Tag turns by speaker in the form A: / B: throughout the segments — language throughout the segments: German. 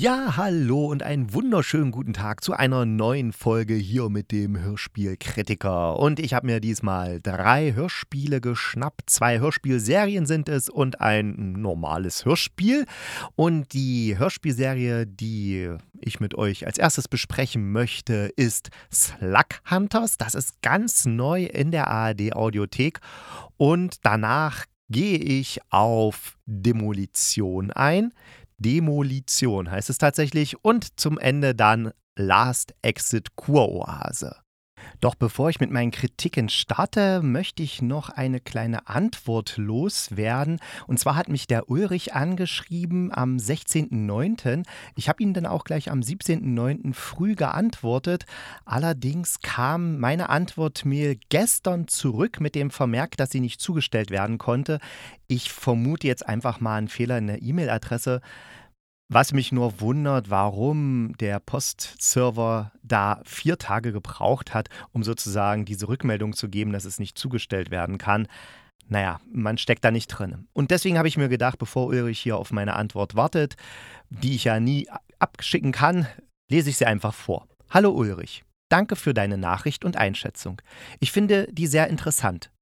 A: Ja, hallo und einen wunderschönen guten Tag zu einer neuen Folge hier mit dem Hörspielkritiker. Und ich habe mir diesmal drei Hörspiele geschnappt. Zwei Hörspielserien sind es und ein normales Hörspiel. Und die Hörspielserie, die ich mit euch als erstes besprechen möchte, ist Slug Hunters. Das ist ganz neu in der ARD Audiothek. Und danach gehe ich auf Demolition ein. Demolition heißt es tatsächlich. Und zum Ende dann Last Exit Kuroase. Doch bevor ich mit meinen Kritiken starte, möchte ich noch eine kleine Antwort loswerden. Und zwar hat mich der Ulrich angeschrieben am 16.09. Ich habe ihn dann auch gleich am 17.09. früh geantwortet. Allerdings kam meine Antwortmail gestern zurück mit dem Vermerk, dass sie nicht zugestellt werden konnte. Ich vermute jetzt einfach mal einen Fehler in der E-Mail-Adresse. Was mich nur wundert, warum der Postserver da vier Tage gebraucht hat, um sozusagen diese Rückmeldung zu geben, dass es nicht zugestellt werden kann. Naja, man steckt da nicht drin. Und deswegen habe ich mir gedacht, bevor Ulrich hier auf meine Antwort wartet, die ich ja nie abschicken kann, lese ich sie einfach vor. Hallo Ulrich, danke für deine Nachricht und Einschätzung. Ich finde die sehr interessant.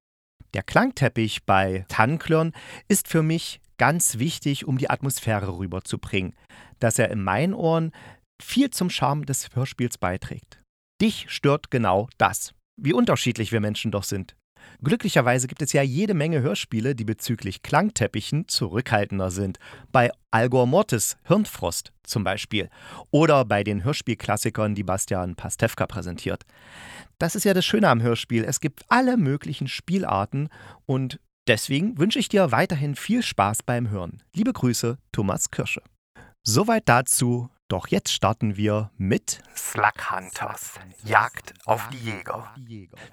A: Der Klangteppich bei Tannklörn ist für mich ganz wichtig, um die Atmosphäre rüberzubringen, dass er in meinen Ohren viel zum Charme des Hörspiels beiträgt. Dich stört genau das, wie unterschiedlich wir Menschen doch sind. Glücklicherweise gibt es ja jede Menge Hörspiele, die bezüglich Klangteppichen zurückhaltender sind. Bei Algor Mortis Hirnfrost zum Beispiel. Oder bei den Hörspielklassikern, die Bastian Pastewka präsentiert. Das ist ja das Schöne am Hörspiel. Es gibt alle möglichen Spielarten und Deswegen wünsche ich dir weiterhin viel Spaß beim Hören. Liebe Grüße, Thomas Kirsche. Soweit dazu doch jetzt starten wir mit Slug Hunters, Jagd auf die Jäger.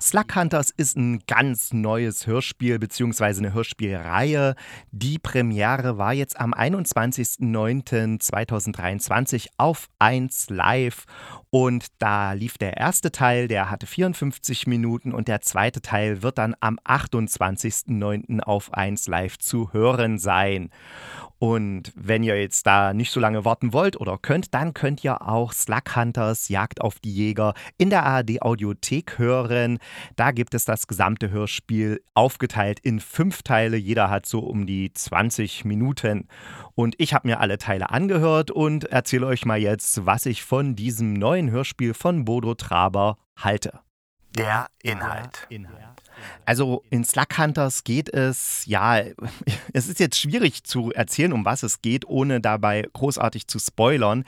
A: Slug Hunters ist ein ganz neues Hörspiel bzw. eine Hörspielreihe. Die Premiere war jetzt am 21.09.2023 auf 1 Live und da lief der erste Teil, der hatte 54 Minuten und der zweite Teil wird dann am 28.09. auf 1 Live zu hören sein. Und wenn ihr jetzt da nicht so lange warten wollt oder könnt, dann könnt ihr auch Slug Hunters Jagd auf die Jäger in der ARD Audiothek hören. Da gibt es das gesamte Hörspiel aufgeteilt in fünf Teile. Jeder hat so um die 20 Minuten. Und ich habe mir alle Teile angehört und erzähle euch mal jetzt, was ich von diesem neuen Hörspiel von Bodo Traber halte. Der Inhalt. Der Inhalt. Also in Slug Hunters geht es, ja, es ist jetzt schwierig zu erzählen, um was es geht, ohne dabei großartig zu spoilern.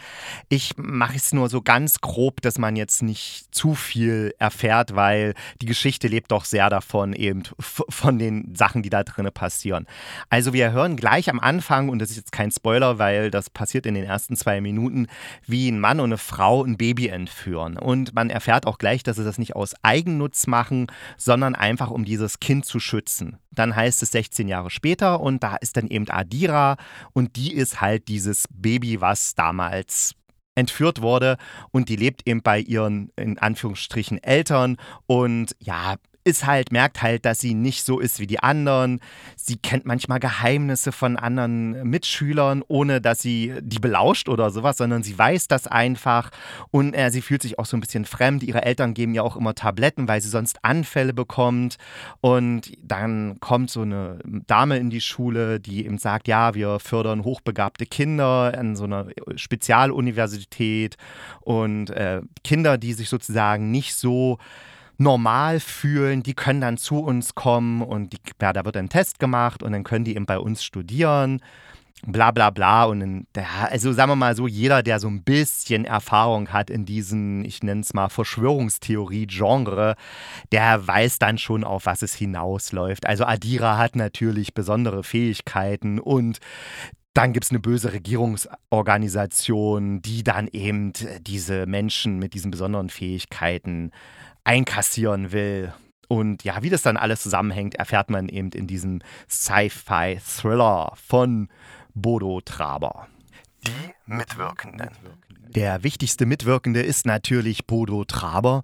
A: Ich mache es nur so ganz grob, dass man jetzt nicht zu viel erfährt, weil die Geschichte lebt doch sehr davon, eben von den Sachen, die da drinnen passieren. Also wir hören gleich am Anfang, und das ist jetzt kein Spoiler, weil das passiert in den ersten zwei Minuten, wie ein Mann und eine Frau ein Baby entführen. Und man erfährt auch gleich, dass sie das nicht aus Eigennutz machen, sondern einfach einfach um dieses Kind zu schützen. Dann heißt es 16 Jahre später und da ist dann eben Adira und die ist halt dieses Baby, was damals entführt wurde und die lebt eben bei ihren in Anführungsstrichen Eltern und ja, ist halt, merkt halt, dass sie nicht so ist wie die anderen. Sie kennt manchmal Geheimnisse von anderen Mitschülern, ohne dass sie die belauscht oder sowas, sondern sie weiß das einfach und äh, sie fühlt sich auch so ein bisschen fremd. Ihre Eltern geben ihr auch immer Tabletten, weil sie sonst Anfälle bekommt. Und dann kommt so eine Dame in die Schule, die eben sagt, ja, wir fördern hochbegabte Kinder an so einer Spezialuniversität und äh, Kinder, die sich sozusagen nicht so normal fühlen, die können dann zu uns kommen und die, ja, da wird ein Test gemacht und dann können die eben bei uns studieren. Bla bla bla. Und in, also sagen wir mal so, jeder, der so ein bisschen Erfahrung hat in diesen, ich nenne es mal, Verschwörungstheorie-Genre, der weiß dann schon, auf was es hinausläuft. Also Adira hat natürlich besondere Fähigkeiten und dann gibt es eine böse Regierungsorganisation, die dann eben diese Menschen mit diesen besonderen Fähigkeiten einkassieren will. Und ja, wie das dann alles zusammenhängt, erfährt man eben in diesem Sci-Fi-Thriller von Bodo Traber.
B: Die Mitwirkenden.
A: Der wichtigste Mitwirkende ist natürlich Bodo Traber,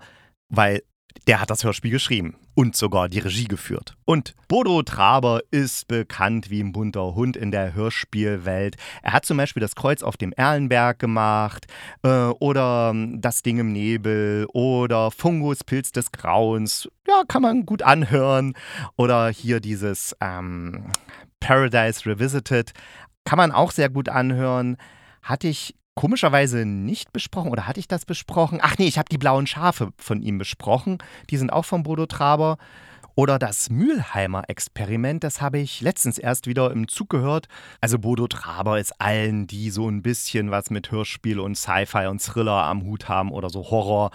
A: weil der hat das Hörspiel geschrieben und sogar die Regie geführt. Und Bodo Traber ist bekannt wie ein bunter Hund in der Hörspielwelt. Er hat zum Beispiel das Kreuz auf dem Erlenberg gemacht äh, oder ähm, das Ding im Nebel oder Fungus, Pilz des Grauens. Ja, kann man gut anhören. Oder hier dieses ähm, Paradise Revisited. Kann man auch sehr gut anhören. Hatte ich komischerweise nicht besprochen oder hatte ich das besprochen? Ach nee, ich habe die blauen Schafe von ihm besprochen. Die sind auch von Bodo Traber. Oder das Mülheimer Experiment, das habe ich letztens erst wieder im Zug gehört. Also Bodo Traber ist allen, die so ein bisschen was mit Hörspiel und Sci-Fi und Thriller am Hut haben oder so Horror,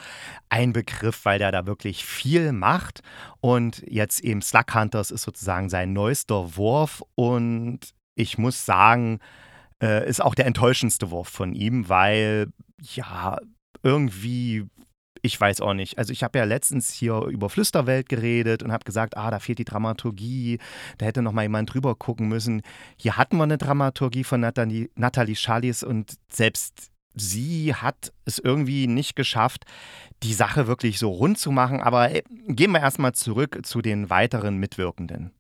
A: ein Begriff, weil der da wirklich viel macht. Und jetzt eben Slug Hunters ist sozusagen sein neuester Wurf. Und ich muss sagen, äh, ist auch der enttäuschendste Wurf von ihm, weil ja, irgendwie ich weiß auch nicht. Also ich habe ja letztens hier über Flüsterwelt geredet und habe gesagt, ah, da fehlt die Dramaturgie, da hätte noch mal jemand drüber gucken müssen. Hier hatten wir eine Dramaturgie von Nathalie, Nathalie Schallis und selbst sie hat es irgendwie nicht geschafft, die Sache wirklich so rund zu machen. Aber ey, gehen wir erstmal zurück zu den weiteren Mitwirkenden.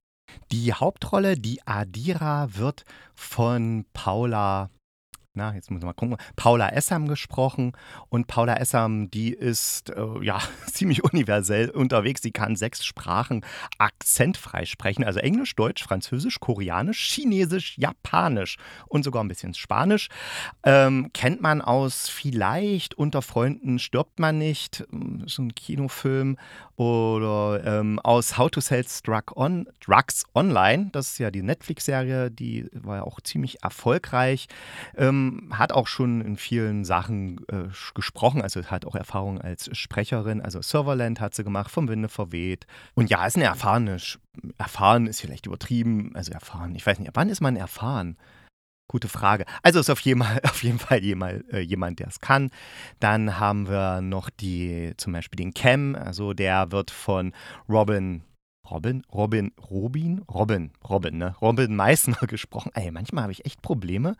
A: Die Hauptrolle, die Adira, wird von Paula na, jetzt muss ich mal gucken, Paula Essam gesprochen. Und Paula Essam, die ist äh, ja ziemlich universell unterwegs. Sie kann sechs Sprachen akzentfrei sprechen, also Englisch, Deutsch, Französisch, Koreanisch, Chinesisch, Japanisch und sogar ein bisschen Spanisch. Ähm, kennt man aus vielleicht Unter Freunden stirbt man nicht, hm, so ein Kinofilm. Oder ähm, aus How to Sell Drug on, Drugs Online, das ist ja die Netflix-Serie, die war ja auch ziemlich erfolgreich. Ähm, hat auch schon in vielen Sachen äh, gesprochen, also hat auch Erfahrung als Sprecherin. Also Serverland hat sie gemacht, vom Winde verweht. Und ja, ist eine erfahrene, erfahren ist vielleicht übertrieben, also erfahren, ich weiß nicht, wann ist man erfahren? Gute Frage. Also ist auf jeden Fall, auf jeden Fall jemand, äh, jemand der es kann. Dann haben wir noch die, zum Beispiel den Cam, also der wird von Robin Robin, Robin, Robin, Robin, Robin, ne? Robin Meissner gesprochen. Ey, manchmal habe ich echt Probleme,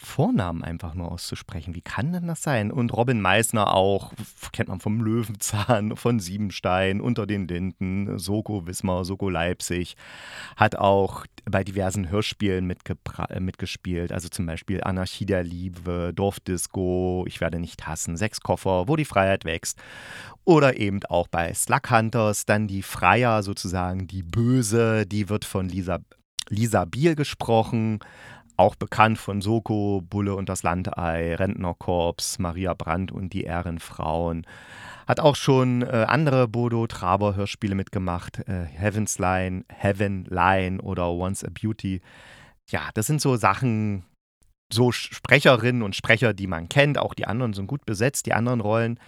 A: Vornamen einfach nur auszusprechen. Wie kann denn das sein? Und Robin Meissner auch, kennt man vom Löwenzahn, von Siebenstein, Unter den Linden, Soko Wismar, Soko Leipzig, hat auch bei diversen Hörspielen äh, mitgespielt, also zum Beispiel Anarchie der Liebe, Dorfdisco, Ich werde nicht hassen, Sechskoffer, Wo die Freiheit wächst. Oder eben auch bei Slug Hunters, dann die Freier sozusagen, die Böse, die wird von Lisa, Lisa Biel gesprochen auch bekannt von Soko, Bulle und das Landei, Rentnerkorps, Maria Brandt und die Ehrenfrauen. Hat auch schon äh, andere Bodo Traber Hörspiele mitgemacht, äh, Heaven's Line, Heaven Line oder Once a Beauty. Ja, das sind so Sachen, so Sprecherinnen und Sprecher, die man kennt. Auch die anderen sind gut besetzt, die anderen Rollen.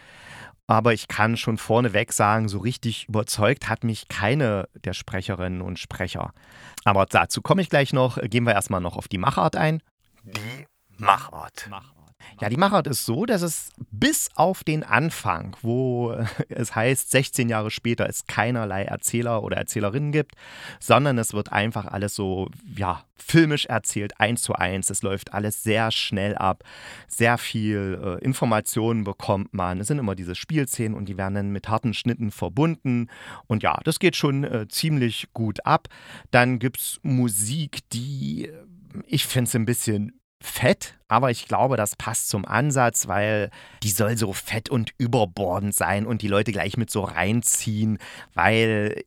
A: Aber ich kann schon vorneweg sagen, so richtig überzeugt hat mich keine der Sprecherinnen und Sprecher. Aber dazu komme ich gleich noch. Gehen wir erstmal noch auf die Machart ein.
B: Die Machart.
A: Machart. Ja, die Machart ist so, dass es bis auf den Anfang, wo es heißt, 16 Jahre später es keinerlei Erzähler oder Erzählerinnen gibt, sondern es wird einfach alles so, ja, filmisch erzählt, eins zu eins. Es läuft alles sehr schnell ab. Sehr viel äh, Informationen bekommt man. Es sind immer diese Spielszenen und die werden dann mit harten Schnitten verbunden. Und ja, das geht schon äh, ziemlich gut ab. Dann gibt es Musik, die äh, ich finde es ein bisschen fett, aber ich glaube, das passt zum Ansatz, weil die soll so fett und überbordend sein und die Leute gleich mit so reinziehen, weil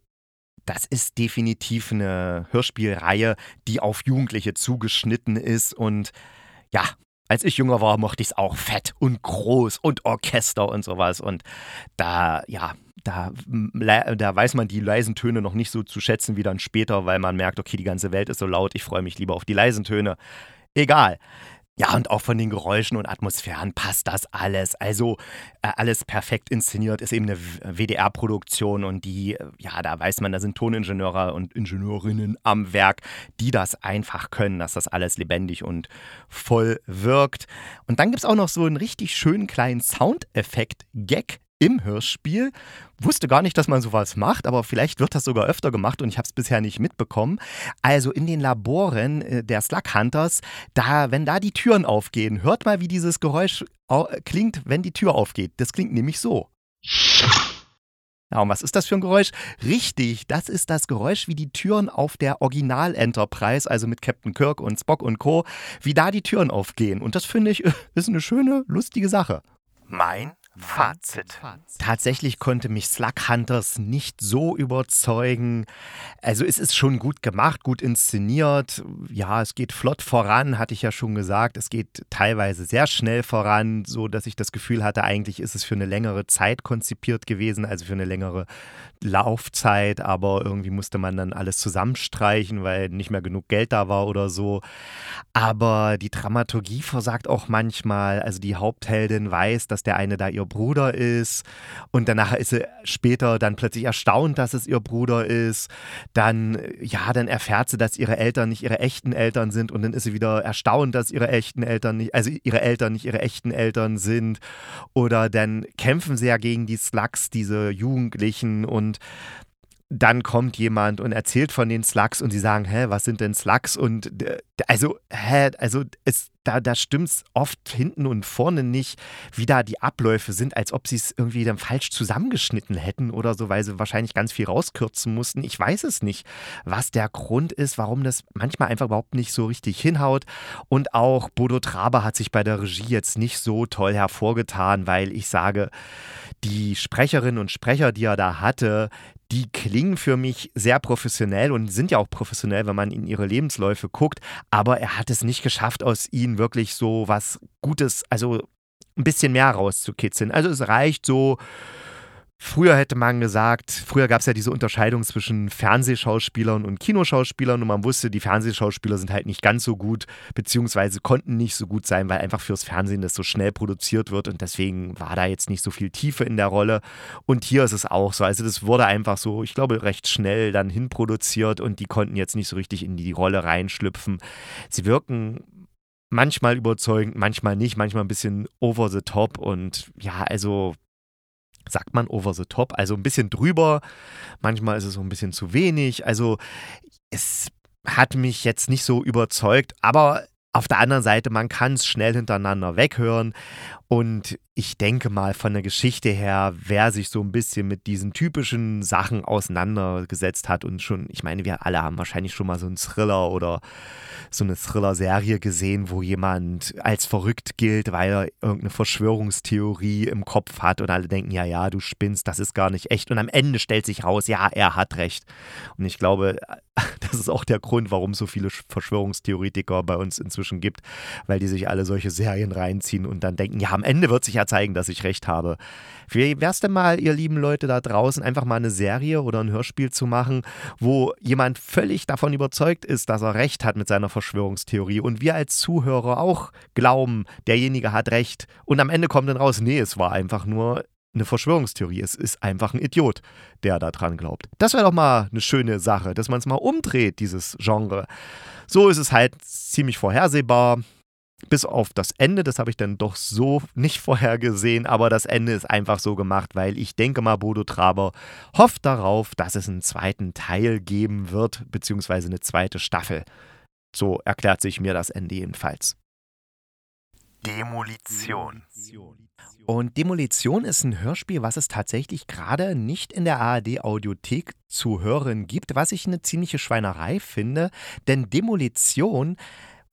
A: das ist definitiv eine Hörspielreihe, die auf Jugendliche zugeschnitten ist und ja, als ich jünger war, mochte ich es auch fett und groß und Orchester und sowas und da, ja, da, da weiß man die leisen Töne noch nicht so zu schätzen wie dann später, weil man merkt, okay, die ganze Welt ist so laut, ich freue mich lieber auf die leisen Töne egal. Ja, und auch von den Geräuschen und Atmosphären passt das alles. Also äh, alles perfekt inszeniert, ist eben eine WDR-Produktion und die, ja, da weiß man, da sind Toningenieure und Ingenieurinnen am Werk, die das einfach können, dass das alles lebendig und voll wirkt. Und dann gibt es auch noch so einen richtig schönen kleinen Soundeffekt-Gag im Hörspiel. Wusste gar nicht, dass man sowas macht, aber vielleicht wird das sogar öfter gemacht und ich habe es bisher nicht mitbekommen. Also in den Laboren äh, der Slug Hunters, da, wenn da die Türen aufgehen, hört mal, wie dieses Geräusch klingt, wenn die Tür aufgeht. Das klingt nämlich so. Ja, und was ist das für ein Geräusch? Richtig, das ist das Geräusch, wie die Türen auf der Original Enterprise, also mit Captain Kirk und Spock und Co., wie da die Türen aufgehen. Und das finde ich ist eine schöne, lustige Sache.
B: Mein Fazit.
A: Tatsächlich konnte mich Slug Hunters nicht so überzeugen. Also es ist schon gut gemacht, gut inszeniert. Ja, es geht flott voran, hatte ich ja schon gesagt. Es geht teilweise sehr schnell voran, so dass ich das Gefühl hatte, eigentlich ist es für eine längere Zeit konzipiert gewesen, also für eine längere Laufzeit, aber irgendwie musste man dann alles zusammenstreichen, weil nicht mehr genug Geld da war oder so. Aber die Dramaturgie versagt auch manchmal. Also die Hauptheldin weiß, dass der eine da ihr Bruder ist und danach ist sie später dann plötzlich erstaunt, dass es ihr Bruder ist. Dann, ja, dann erfährt sie, dass ihre Eltern nicht ihre echten Eltern sind und dann ist sie wieder erstaunt, dass ihre echten Eltern nicht, also ihre Eltern nicht ihre echten Eltern sind. Oder dann kämpfen sie ja gegen die Slugs, diese Jugendlichen und dann kommt jemand und erzählt von den Slugs und sie sagen, hä, was sind denn Slugs? Und äh, also, hä, also es, da, da stimmt es oft hinten und vorne nicht, wie da die Abläufe sind, als ob sie es irgendwie dann falsch zusammengeschnitten hätten oder so, weil sie wahrscheinlich ganz viel rauskürzen mussten. Ich weiß es nicht, was der Grund ist, warum das manchmal einfach überhaupt nicht so richtig hinhaut. Und auch Bodo Traber hat sich bei der Regie jetzt nicht so toll hervorgetan, weil ich sage, die Sprecherinnen und Sprecher, die er da hatte, die klingen für mich sehr professionell und sind ja auch professionell, wenn man in ihre Lebensläufe guckt. Aber er hat es nicht geschafft, aus ihnen wirklich so was Gutes, also ein bisschen mehr rauszukitzeln. Also es reicht so Früher hätte man gesagt, früher gab es ja diese Unterscheidung zwischen Fernsehschauspielern und Kinoschauspielern und man wusste, die Fernsehschauspieler sind halt nicht ganz so gut, beziehungsweise konnten nicht so gut sein, weil einfach fürs Fernsehen das so schnell produziert wird und deswegen war da jetzt nicht so viel Tiefe in der Rolle. Und hier ist es auch so. Also das wurde einfach so, ich glaube, recht schnell dann hinproduziert und die konnten jetzt nicht so richtig in die Rolle reinschlüpfen. Sie wirken manchmal überzeugend, manchmal nicht, manchmal ein bisschen over the top und ja, also sagt man over the top, also ein bisschen drüber. Manchmal ist es so ein bisschen zu wenig. Also es hat mich jetzt nicht so überzeugt, aber auf der anderen Seite, man kann es schnell hintereinander weghören. Und ich denke mal, von der Geschichte her, wer sich so ein bisschen mit diesen typischen Sachen auseinandergesetzt hat und schon, ich meine, wir alle haben wahrscheinlich schon mal so einen Thriller oder so eine Thriller-Serie gesehen, wo jemand als verrückt gilt, weil er irgendeine Verschwörungstheorie im Kopf hat und alle denken, ja, ja, du spinnst, das ist gar nicht echt. Und am Ende stellt sich raus, ja, er hat recht. Und ich glaube, das ist auch der Grund, warum es so viele Verschwörungstheoretiker bei uns inzwischen gibt, weil die sich alle solche Serien reinziehen und dann denken, ja, am Ende wird sich ja zeigen, dass ich recht habe. Wie wär's denn mal, ihr lieben Leute da draußen, einfach mal eine Serie oder ein Hörspiel zu machen, wo jemand völlig davon überzeugt ist, dass er recht hat mit seiner Verschwörungstheorie und wir als Zuhörer auch glauben, derjenige hat recht und am Ende kommt dann raus, nee, es war einfach nur eine Verschwörungstheorie. Es ist einfach ein Idiot, der da dran glaubt. Das wäre doch mal eine schöne Sache, dass man es mal umdreht, dieses Genre. So ist es halt ziemlich vorhersehbar. Bis auf das Ende, das habe ich dann doch so nicht vorhergesehen, aber das Ende ist einfach so gemacht, weil ich denke mal, Bodo Traber hofft darauf, dass es einen zweiten Teil geben wird, beziehungsweise eine zweite Staffel. So erklärt sich mir das Ende jedenfalls.
B: Demolition.
A: Und Demolition ist ein Hörspiel, was es tatsächlich gerade nicht in der ARD-Audiothek zu hören gibt, was ich eine ziemliche Schweinerei finde, denn Demolition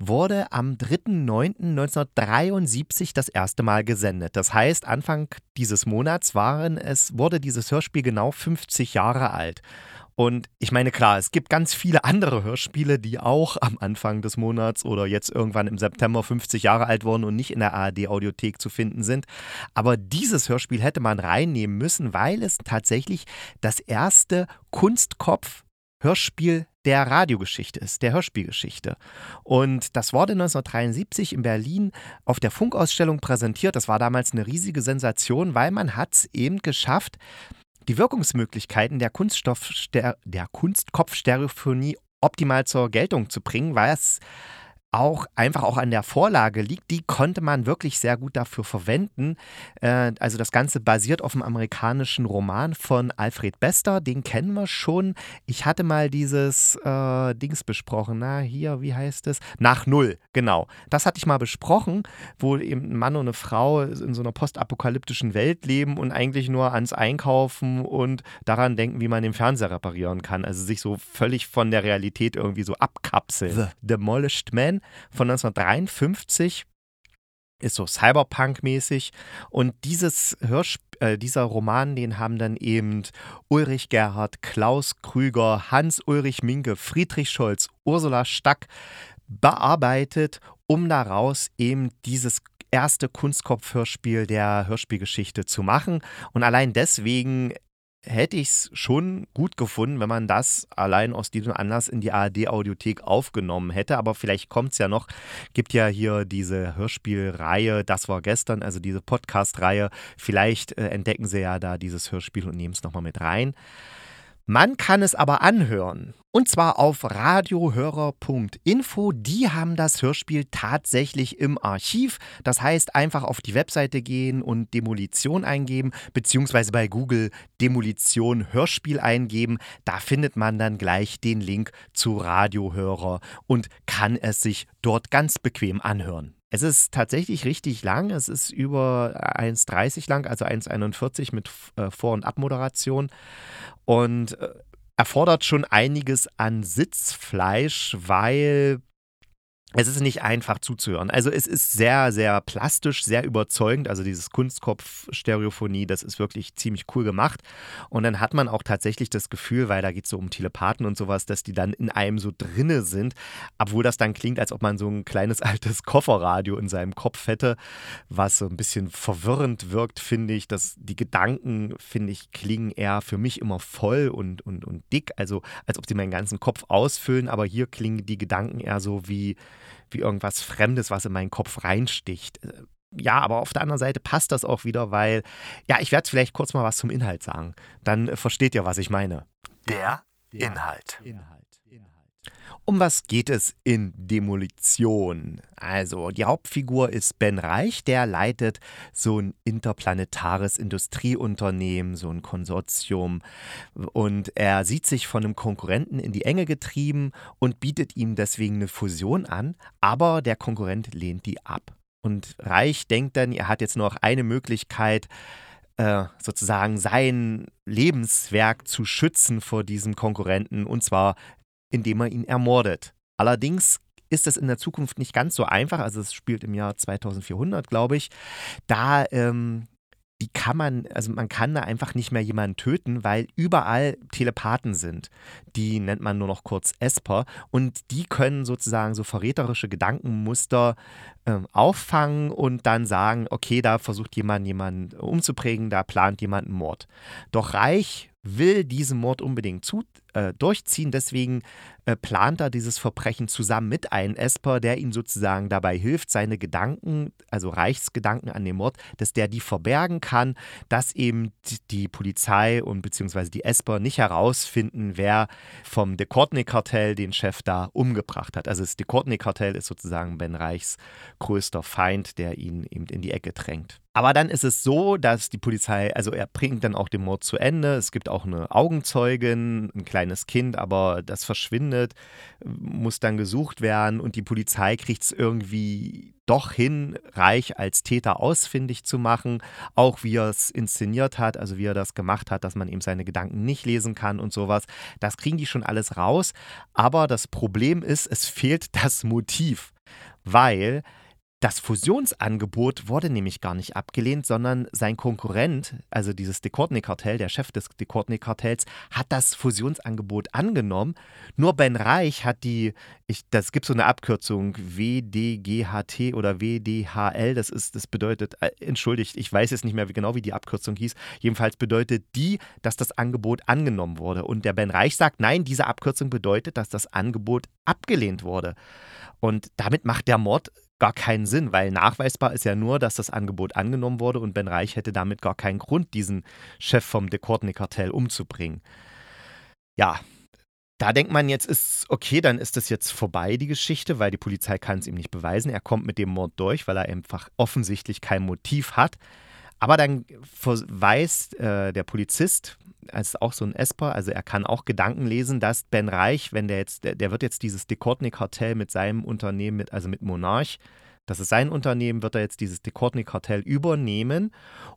A: wurde am 3.9.1973 das erste Mal gesendet. Das heißt, Anfang dieses Monats waren es, wurde dieses Hörspiel genau 50 Jahre alt. Und ich meine, klar, es gibt ganz viele andere Hörspiele, die auch am Anfang des Monats oder jetzt irgendwann im September 50 Jahre alt wurden und nicht in der ARD-Audiothek zu finden sind. Aber dieses Hörspiel hätte man reinnehmen müssen, weil es tatsächlich das erste Kunstkopf-Hörspiel der Radiogeschichte ist, der Hörspielgeschichte. Und das wurde 1973 in Berlin auf der Funkausstellung präsentiert. Das war damals eine riesige Sensation, weil man hat es eben geschafft, die Wirkungsmöglichkeiten der, der Kunstkopfstereophonie optimal zur Geltung zu bringen, weil es auch einfach auch an der Vorlage liegt, die konnte man wirklich sehr gut dafür verwenden. Äh, also das Ganze basiert auf einem amerikanischen Roman von Alfred Bester, den kennen wir schon. Ich hatte mal dieses äh, Dings besprochen, na hier, wie heißt es? Nach Null, genau. Das hatte ich mal besprochen, wo eben ein Mann und eine Frau in so einer postapokalyptischen Welt leben und eigentlich nur ans Einkaufen und daran denken, wie man den Fernseher reparieren kann. Also sich so völlig von der Realität irgendwie so abkapseln. The Demolished Man von 1953 ist so Cyberpunk-mäßig. Und dieses Hörspiel, äh, dieser Roman, den haben dann eben Ulrich Gerhard, Klaus Krüger, Hans-Ulrich Minke, Friedrich Scholz, Ursula Stack bearbeitet, um daraus eben dieses erste Kunstkopf-Hörspiel der Hörspielgeschichte zu machen. Und allein deswegen hätte ich es schon gut gefunden, wenn man das allein aus diesem Anlass in die ARD-Audiothek aufgenommen hätte. Aber vielleicht kommt es ja noch. Gibt ja hier diese Hörspielreihe, das war gestern, also diese Podcast-Reihe. Vielleicht äh, entdecken sie ja da dieses Hörspiel und nehmen es nochmal mit rein. Man kann es aber anhören. Und zwar auf radiohörer.info. Die haben das Hörspiel tatsächlich im Archiv. Das heißt, einfach auf die Webseite gehen und Demolition eingeben, beziehungsweise bei Google Demolition Hörspiel eingeben. Da findet man dann gleich den Link zu Radiohörer und kann es sich dort ganz bequem anhören. Es ist tatsächlich richtig lang. Es ist über 1,30 lang, also 1,41 mit äh, Vor- und Abmoderation. Und äh, erfordert schon einiges an Sitzfleisch, weil es ist nicht einfach zuzuhören. Also es ist sehr, sehr plastisch, sehr überzeugend. Also dieses Kunstkopf-Stereophonie, das ist wirklich ziemlich cool gemacht. Und dann hat man auch tatsächlich das Gefühl, weil da geht es so um Telepathen und sowas, dass die dann in einem so drinne sind, obwohl das dann klingt, als ob man so ein kleines altes Kofferradio in seinem Kopf hätte, was so ein bisschen verwirrend wirkt, finde ich. Dass die Gedanken, finde ich, klingen eher für mich immer voll und, und, und dick. Also als ob sie meinen ganzen Kopf ausfüllen, aber hier klingen die Gedanken eher so wie wie irgendwas Fremdes, was in meinen Kopf reinsticht. Äh, ja, aber auf der anderen Seite passt das auch wieder, weil, ja, ich werde vielleicht kurz mal was zum Inhalt sagen. Dann äh, versteht ihr, was ich meine.
B: Der Inhalt.
A: Inhalt. Um was geht es in Demolition? Also, die Hauptfigur ist Ben Reich, der leitet so ein interplanetares Industrieunternehmen, so ein Konsortium. Und er sieht sich von einem Konkurrenten in die Enge getrieben und bietet ihm deswegen eine Fusion an, aber der Konkurrent lehnt die ab. Und Reich denkt dann, er hat jetzt nur noch eine Möglichkeit, äh, sozusagen sein Lebenswerk zu schützen vor diesem Konkurrenten, und zwar indem er ihn ermordet. Allerdings ist es in der Zukunft nicht ganz so einfach. Also es spielt im Jahr 2400, glaube ich. Da ähm, die kann man, also man kann da einfach nicht mehr jemanden töten, weil überall Telepathen sind. Die nennt man nur noch kurz Esper und die können sozusagen so verräterische Gedankenmuster äh, auffangen und dann sagen, okay, da versucht jemand jemanden umzubringen, da plant jemand einen Mord. Doch Reich will diesen Mord unbedingt zu, äh, durchziehen. Deswegen äh, plant er dieses Verbrechen zusammen mit einem Esper, der ihm sozusagen dabei hilft, seine Gedanken, also Reichsgedanken an den Mord, dass der die verbergen kann, dass eben die Polizei und beziehungsweise die Esper nicht herausfinden, wer vom De Courtney-Kartell den Chef da umgebracht hat. Also das De Courtney-Kartell ist sozusagen Ben Reichs größter Feind, der ihn eben in die Ecke drängt. Aber dann ist es so, dass die Polizei, also er bringt dann auch den Mord zu Ende. Es gibt auch eine Augenzeugin, ein kleines Kind, aber das verschwindet, muss dann gesucht werden und die Polizei kriegt es irgendwie doch hin, Reich als Täter ausfindig zu machen, auch wie er es inszeniert hat, also wie er das gemacht hat, dass man ihm seine Gedanken nicht lesen kann und sowas. Das kriegen die schon alles raus, aber das Problem ist, es fehlt das Motiv, weil das Fusionsangebot wurde nämlich gar nicht abgelehnt, sondern sein Konkurrent, also dieses De Courtney-Kartell, der Chef des De Courtney-Kartells, hat das Fusionsangebot angenommen. Nur Ben Reich hat die, ich, das gibt so eine Abkürzung, WDGHT oder WDHL, das ist, das bedeutet, äh, entschuldigt, ich weiß jetzt nicht mehr genau, wie die Abkürzung hieß. Jedenfalls bedeutet die, dass das Angebot angenommen wurde. Und der Ben Reich sagt, nein, diese Abkürzung bedeutet, dass das Angebot abgelehnt wurde. Und damit macht der Mord gar keinen Sinn, weil nachweisbar ist ja nur, dass das Angebot angenommen wurde und Ben Reich hätte damit gar keinen Grund, diesen Chef vom De Courtney-Kartell umzubringen. Ja, da denkt man jetzt ist, okay, dann ist das jetzt vorbei, die Geschichte, weil die Polizei kann es ihm nicht beweisen. Er kommt mit dem Mord durch, weil er einfach offensichtlich kein Motiv hat. Aber dann weiß äh, der Polizist, als auch so ein Esper, also er kann auch Gedanken lesen, dass Ben Reich, wenn der jetzt, der, der wird jetzt dieses Decourtney-Kartell mit seinem Unternehmen, mit, also mit Monarch, das ist sein Unternehmen, wird er jetzt dieses Decourtney-Kartell übernehmen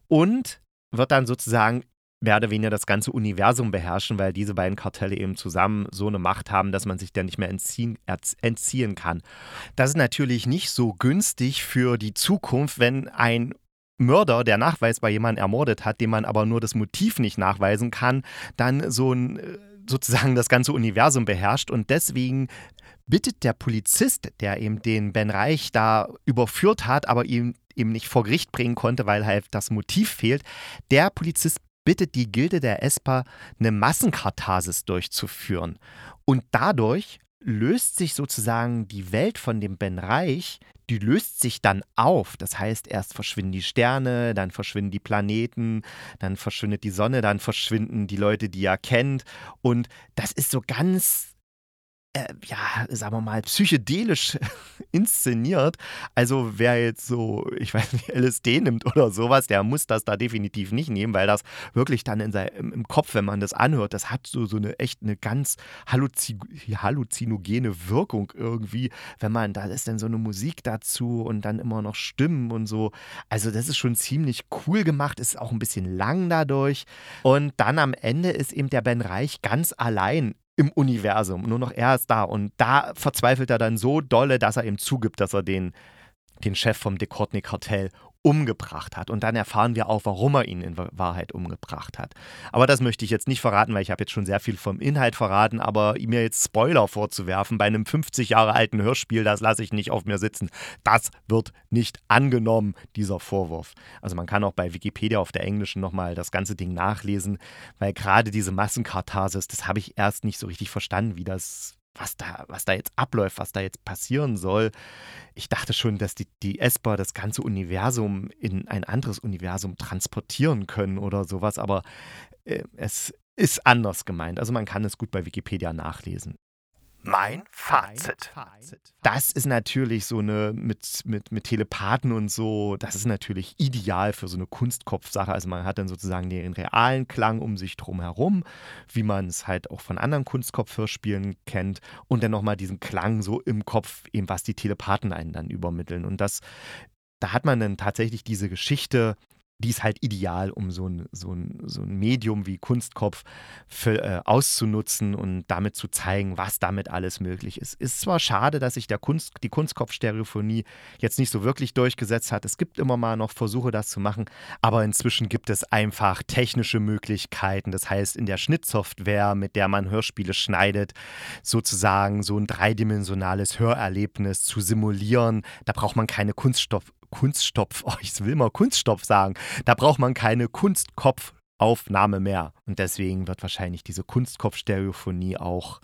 A: und wird dann sozusagen mehr oder weniger das ganze Universum beherrschen, weil diese beiden Kartelle eben zusammen so eine Macht haben, dass man sich der nicht mehr entziehen, entziehen kann. Das ist natürlich nicht so günstig für die Zukunft, wenn ein Mörder, der nachweisbar jemanden ermordet hat, dem man aber nur das Motiv nicht nachweisen kann, dann so ein äh, sozusagen das ganze Universum beherrscht und deswegen bittet der Polizist, der eben den Ben Reich da überführt hat, aber ihn eben nicht vor Gericht bringen konnte, weil halt das Motiv fehlt, der Polizist bittet die Gilde der ESPA, eine Massenkatharsis durchzuführen. Und dadurch löst sich sozusagen die Welt von dem Ben Reich, die löst sich dann auf. Das heißt, erst verschwinden die Sterne, dann verschwinden die Planeten, dann verschwindet die Sonne, dann verschwinden die Leute, die er kennt. Und das ist so ganz äh, ja, sagen wir mal, psychedelisch inszeniert. Also wer jetzt so, ich weiß nicht, LSD nimmt oder sowas, der muss das da definitiv nicht nehmen, weil das wirklich dann in sein, im Kopf, wenn man das anhört, das hat so, so eine echt eine ganz Halluzin halluzinogene Wirkung irgendwie, wenn man, da ist dann so eine Musik dazu und dann immer noch Stimmen und so. Also das ist schon ziemlich cool gemacht, ist auch ein bisschen lang dadurch. Und dann am Ende ist eben der Ben Reich ganz allein im Universum. Nur noch er ist da. Und da verzweifelt er dann so dolle, dass er ihm zugibt, dass er den, den Chef vom Dekortnik-Kartell umgebracht hat. Und dann erfahren wir auch, warum er ihn in Wahrheit umgebracht hat. Aber das möchte ich jetzt nicht verraten, weil ich habe jetzt schon sehr viel vom Inhalt verraten, aber mir jetzt Spoiler vorzuwerfen bei einem 50 Jahre alten Hörspiel, das lasse ich nicht auf mir sitzen. Das wird nicht angenommen, dieser Vorwurf. Also man kann auch bei Wikipedia auf der englischen nochmal das ganze Ding nachlesen, weil gerade diese Massenkatharsis, das habe ich erst nicht so richtig verstanden, wie das was da, was da jetzt abläuft, was da jetzt passieren soll. Ich dachte schon, dass die, die Esper das ganze Universum in ein anderes Universum transportieren können oder sowas, aber äh, es ist anders gemeint. Also man kann es gut bei Wikipedia nachlesen.
B: Mein Fazit.
A: Das ist natürlich so eine mit, mit, mit Telepathen und so, das ist natürlich ideal für so eine Kunstkopfsache. Also man hat dann sozusagen den realen Klang um sich drum herum, wie man es halt auch von anderen Kunstkopfhörspielen kennt und dann nochmal diesen Klang so im Kopf, eben was die Telepathen einen dann übermitteln. Und das da hat man dann tatsächlich diese Geschichte die ist halt ideal, um so ein, so ein, so ein Medium wie Kunstkopf für, äh, auszunutzen und damit zu zeigen, was damit alles möglich ist. Ist zwar schade, dass sich der Kunst, die Kunstkopfstereophonie jetzt nicht so wirklich durchgesetzt hat. Es gibt immer mal noch Versuche, das zu machen, aber inzwischen gibt es einfach technische Möglichkeiten. Das heißt, in der Schnittsoftware, mit der man Hörspiele schneidet, sozusagen so ein dreidimensionales Hörerlebnis zu simulieren. Da braucht man keine Kunststoff, Kunststoff, oh, ich will mal Kunststoff sagen, da braucht man keine Kunstkopfaufnahme mehr. Und deswegen wird wahrscheinlich diese Kunstkopfstereophonie auch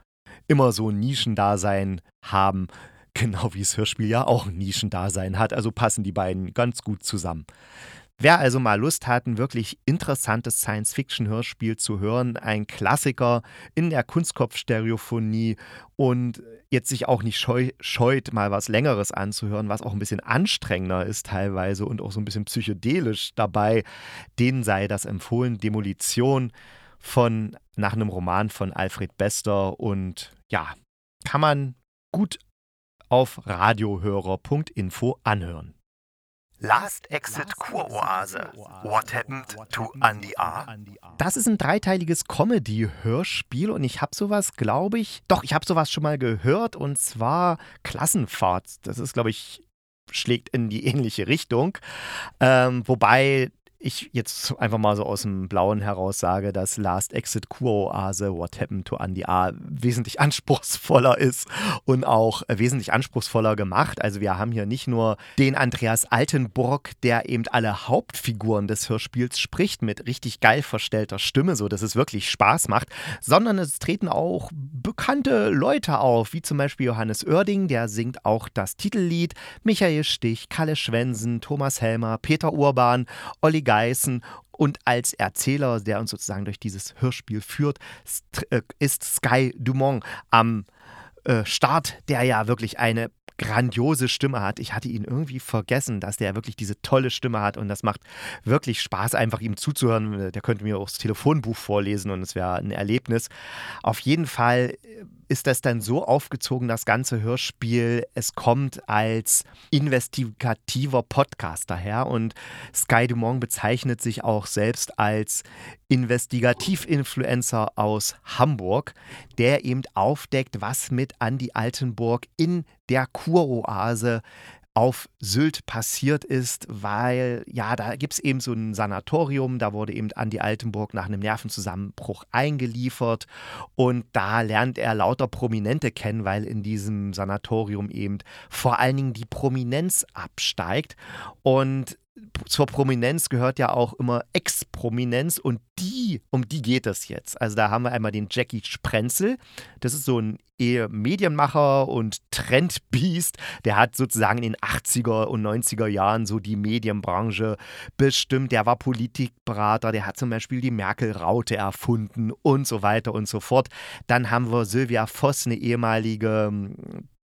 A: immer so ein Nischendasein haben, genau wie das Hörspiel ja auch ein Nischendasein hat. Also passen die beiden ganz gut zusammen. Wer also mal Lust hat, ein wirklich interessantes Science-Fiction-Hörspiel zu hören, ein Klassiker in der Kunstkopfstereophonie und jetzt sich auch nicht scheu scheut, mal was Längeres anzuhören, was auch ein bisschen anstrengender ist teilweise und auch so ein bisschen psychedelisch dabei, denen sei das empfohlen. Demolition von nach einem Roman von Alfred Bester und ja, kann man gut auf radiohörer.info anhören.
B: Last Exit Kuroase. What happened to Andy R?
A: Das ist ein dreiteiliges Comedy-Hörspiel und ich habe sowas, glaube ich, doch, ich habe sowas schon mal gehört und zwar Klassenfahrt. Das ist, glaube ich, schlägt in die ähnliche Richtung. Ähm, wobei ich jetzt einfach mal so aus dem Blauen heraus sage, dass Last Exit Kur-Oase What Happened to Andy A wesentlich anspruchsvoller ist und auch wesentlich anspruchsvoller gemacht. Also wir haben hier nicht nur den Andreas Altenburg, der eben alle Hauptfiguren des Hörspiels spricht mit richtig geil verstellter Stimme, so dass es wirklich Spaß macht, sondern es treten auch bekannte Leute auf, wie zum Beispiel Johannes Oerding, der singt auch das Titellied, Michael Stich, Kalle Schwensen, Thomas Helmer, Peter Urban, Olli Geißen Und als Erzähler, der uns sozusagen durch dieses Hörspiel führt, äh, ist Sky Dumont am äh, Start, der ja wirklich eine grandiose Stimme hat. Ich hatte ihn irgendwie vergessen, dass der wirklich diese tolle Stimme hat und das macht wirklich Spaß, einfach ihm zuzuhören. Der könnte mir auch das Telefonbuch vorlesen und es wäre ein Erlebnis. Auf jeden Fall ist das dann so aufgezogen, das ganze Hörspiel. Es kommt als investigativer Podcast daher und Sky Dumont bezeichnet sich auch selbst als Investigativ-Influencer aus Hamburg, der eben aufdeckt, was mit Andy Altenburg in der Kuroase auf Sylt passiert ist, weil ja, da gibt es eben so ein Sanatorium, da wurde eben Andi Altenburg nach einem Nervenzusammenbruch eingeliefert. Und da lernt er lauter Prominente kennen, weil in diesem Sanatorium eben vor allen Dingen die Prominenz absteigt. Und zur Prominenz gehört ja auch immer Ex-Prominenz und die, um die geht es jetzt. Also da haben wir einmal den Jackie Sprenzel, das ist so ein eher Medienmacher und Trendbeast, der hat sozusagen in den 80er und 90er Jahren so die Medienbranche bestimmt, der war Politikberater, der hat zum Beispiel die Merkel-Raute erfunden und so weiter und so fort. Dann haben wir Sylvia Voss, eine ehemalige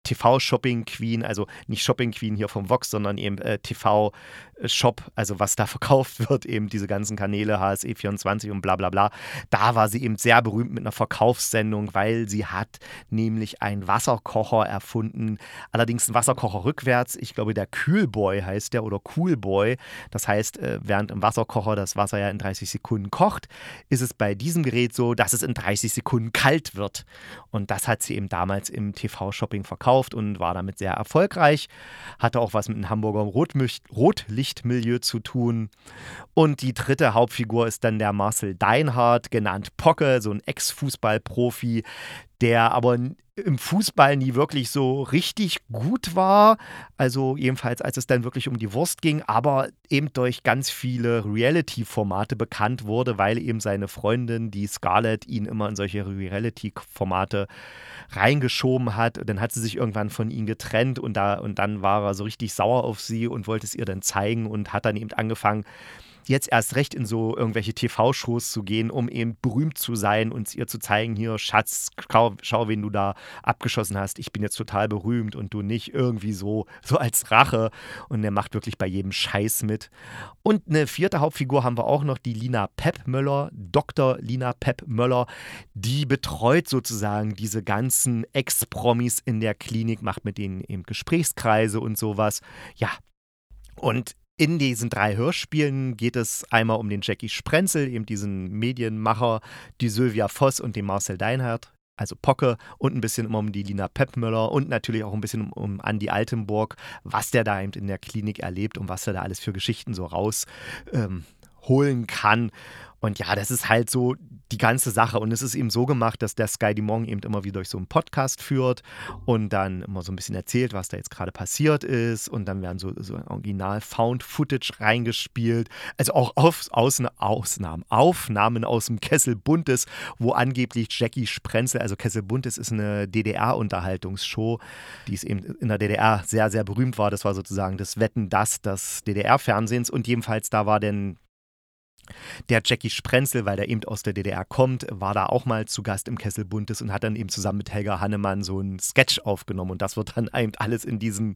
A: TV-Shopping-Queen, also nicht Shopping-Queen hier vom Vox, sondern eben äh, TV-Shop, also was da verkauft wird, eben diese ganzen Kanäle, HSE24 und bla bla bla. Da war sie eben sehr berühmt mit einer Verkaufssendung, weil sie hat nämlich einen Wasserkocher erfunden, allerdings einen Wasserkocher rückwärts. Ich glaube, der Kühlboy heißt der oder Coolboy. Das heißt, äh, während im Wasserkocher das Wasser ja in 30 Sekunden kocht, ist es bei diesem Gerät so, dass es in 30 Sekunden kalt wird. Und das hat sie eben damals im TV-Shopping verkauft verkauft und war damit sehr erfolgreich. Hatte auch was mit dem Hamburger Rotlichtmilieu zu tun. Und die dritte Hauptfigur ist dann der Marcel Deinhardt, genannt Pocke, so ein Ex-Fußballprofi, der aber im Fußball nie wirklich so richtig gut war. Also jedenfalls, als es dann wirklich um die Wurst ging, aber eben durch ganz viele Reality-Formate bekannt wurde, weil eben seine Freundin, die Scarlett, ihn immer in solche Reality-Formate reingeschoben hat. Und dann hat sie sich irgendwann von ihm getrennt und, da, und dann war er so richtig sauer auf sie und wollte es ihr dann zeigen und hat dann eben angefangen, jetzt erst recht in so irgendwelche TV-Shows zu gehen, um eben berühmt zu sein und ihr zu zeigen, hier, Schatz, schau, schau, wen du da abgeschossen hast. Ich bin jetzt total berühmt und du nicht irgendwie so, so als Rache. Und er macht wirklich bei jedem Scheiß mit. Und eine vierte Hauptfigur haben wir auch noch, die Lina Pep Möller, Dr. Lina Pep Möller. Die betreut sozusagen diese ganzen Ex-Promis in der Klinik, macht mit denen eben Gesprächskreise und sowas. Ja, und in diesen drei Hörspielen geht es einmal um den Jackie Sprenzel, eben diesen Medienmacher, die Sylvia Voss und den Marcel Deinhardt, also Pocke, und ein bisschen um die Lina Peppmüller und natürlich auch ein bisschen um, um Andy Altenburg, was der da eben in der Klinik erlebt und was er da alles für Geschichten so rausholen ähm, kann. Und ja, das ist halt so die ganze Sache. Und es ist eben so gemacht, dass der Sky Dumont eben immer wieder durch so einen Podcast führt und dann immer so ein bisschen erzählt, was da jetzt gerade passiert ist. Und dann werden so, so original Found Footage reingespielt. Also auch auf, Ausna Ausnahmen, Aufnahmen aus dem Kessel Buntes, wo angeblich Jackie Sprenzel, also Kessel Buntes ist eine DDR-Unterhaltungsshow, die es eben in der DDR sehr, sehr berühmt war. Das war sozusagen das Wetten, das des DDR-Fernsehens. Und jedenfalls da war denn der Jackie Sprenzel, weil der eben aus der DDR kommt, war da auch mal zu Gast im Kessel Buntes und hat dann eben zusammen mit Helga Hannemann so einen Sketch aufgenommen. Und das wird dann eben alles in diesem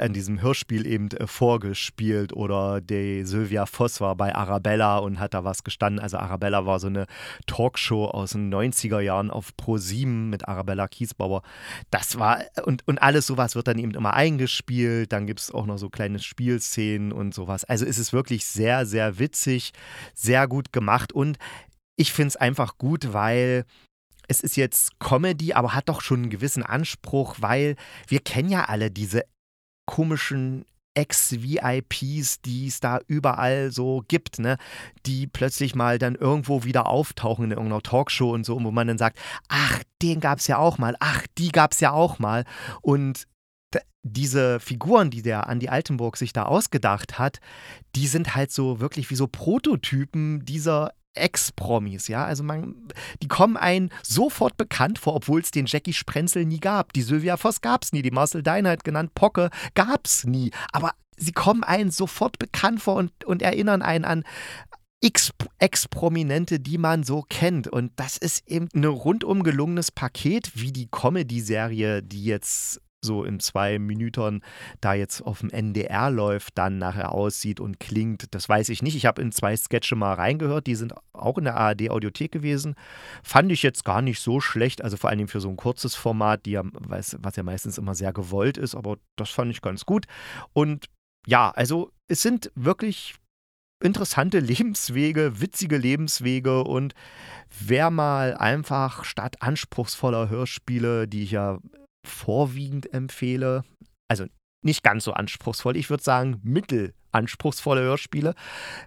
A: in diesem Hörspiel eben äh, vorgespielt oder die Sylvia Voss war bei Arabella und hat da was gestanden. Also Arabella war so eine Talkshow aus den 90er Jahren auf Pro 7 mit Arabella Kiesbauer. Das war und, und alles sowas wird dann eben immer eingespielt. Dann gibt es auch noch so kleine Spielszenen und sowas. Also es ist wirklich sehr, sehr witzig, sehr gut gemacht und ich finde es einfach gut, weil es ist jetzt Comedy, aber hat doch schon einen gewissen Anspruch, weil wir kennen ja alle diese komischen Ex-VIPs, die es da überall so gibt, ne? die plötzlich mal dann irgendwo wieder auftauchen in irgendeiner Talkshow und so, wo man dann sagt, ach, den gab es ja auch mal, ach, die gab es ja auch mal. Und diese Figuren, die der Andy Altenburg sich da ausgedacht hat, die sind halt so wirklich wie so Prototypen dieser Ex-Promis, ja. Also man, die kommen einen sofort bekannt vor, obwohl es den Jackie Sprenzel nie gab. Die Sylvia Voss gab es nie, die Marcel Deinheit genannt Pocke gab es nie. Aber sie kommen einen sofort bekannt vor und, und erinnern einen an Ex-Prominente, die man so kennt. Und das ist eben ein rundum gelungenes Paket, wie die Comedy-Serie, die jetzt so in zwei Minuten da jetzt auf dem NDR läuft, dann nachher aussieht und klingt. Das weiß ich nicht. Ich habe in zwei Sketche mal reingehört, die sind auch in der ARD-Audiothek gewesen. Fand ich jetzt gar nicht so schlecht, also vor allem für so ein kurzes Format, die ja, was, was ja meistens immer sehr gewollt ist, aber das fand ich ganz gut. Und ja, also es sind wirklich interessante Lebenswege, witzige Lebenswege und wer mal einfach statt anspruchsvoller Hörspiele, die ich ja vorwiegend empfehle, also nicht ganz so anspruchsvoll, ich würde sagen mittelanspruchsvolle Hörspiele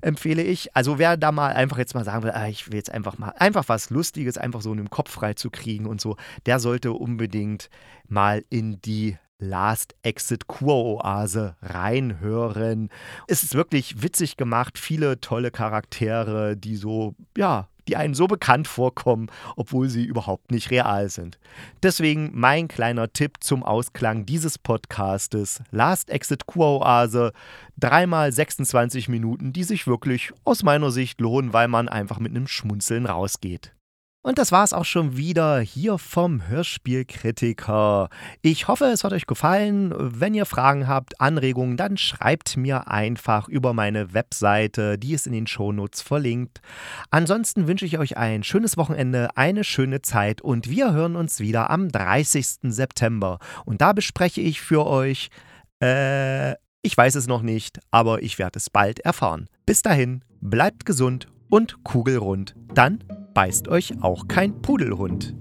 A: empfehle ich. Also wer da mal einfach jetzt mal sagen will, ah, ich will jetzt einfach mal einfach was Lustiges, einfach so in den Kopf frei zu kriegen und so, der sollte unbedingt mal in die Last Exit Kur-Oase reinhören. Es ist wirklich witzig gemacht, viele tolle Charaktere, die so, ja, die einen so bekannt vorkommen, obwohl sie überhaupt nicht real sind. Deswegen mein kleiner Tipp zum Ausklang dieses Podcastes: Last Exit Kur-Oase. Dreimal 26 Minuten, die sich wirklich aus meiner Sicht lohnen, weil man einfach mit einem Schmunzeln rausgeht. Und das war es auch schon wieder hier vom Hörspielkritiker. Ich hoffe, es hat euch gefallen. Wenn ihr Fragen habt, Anregungen, dann schreibt mir einfach über meine Webseite, die ist in den Shownotes verlinkt. Ansonsten wünsche ich euch ein schönes Wochenende, eine schöne Zeit und wir hören uns wieder am 30. September. Und da bespreche ich für euch, äh, ich weiß es noch nicht, aber ich werde es bald erfahren. Bis dahin, bleibt gesund und kugelrund. Dann beißt euch auch kein Pudelhund.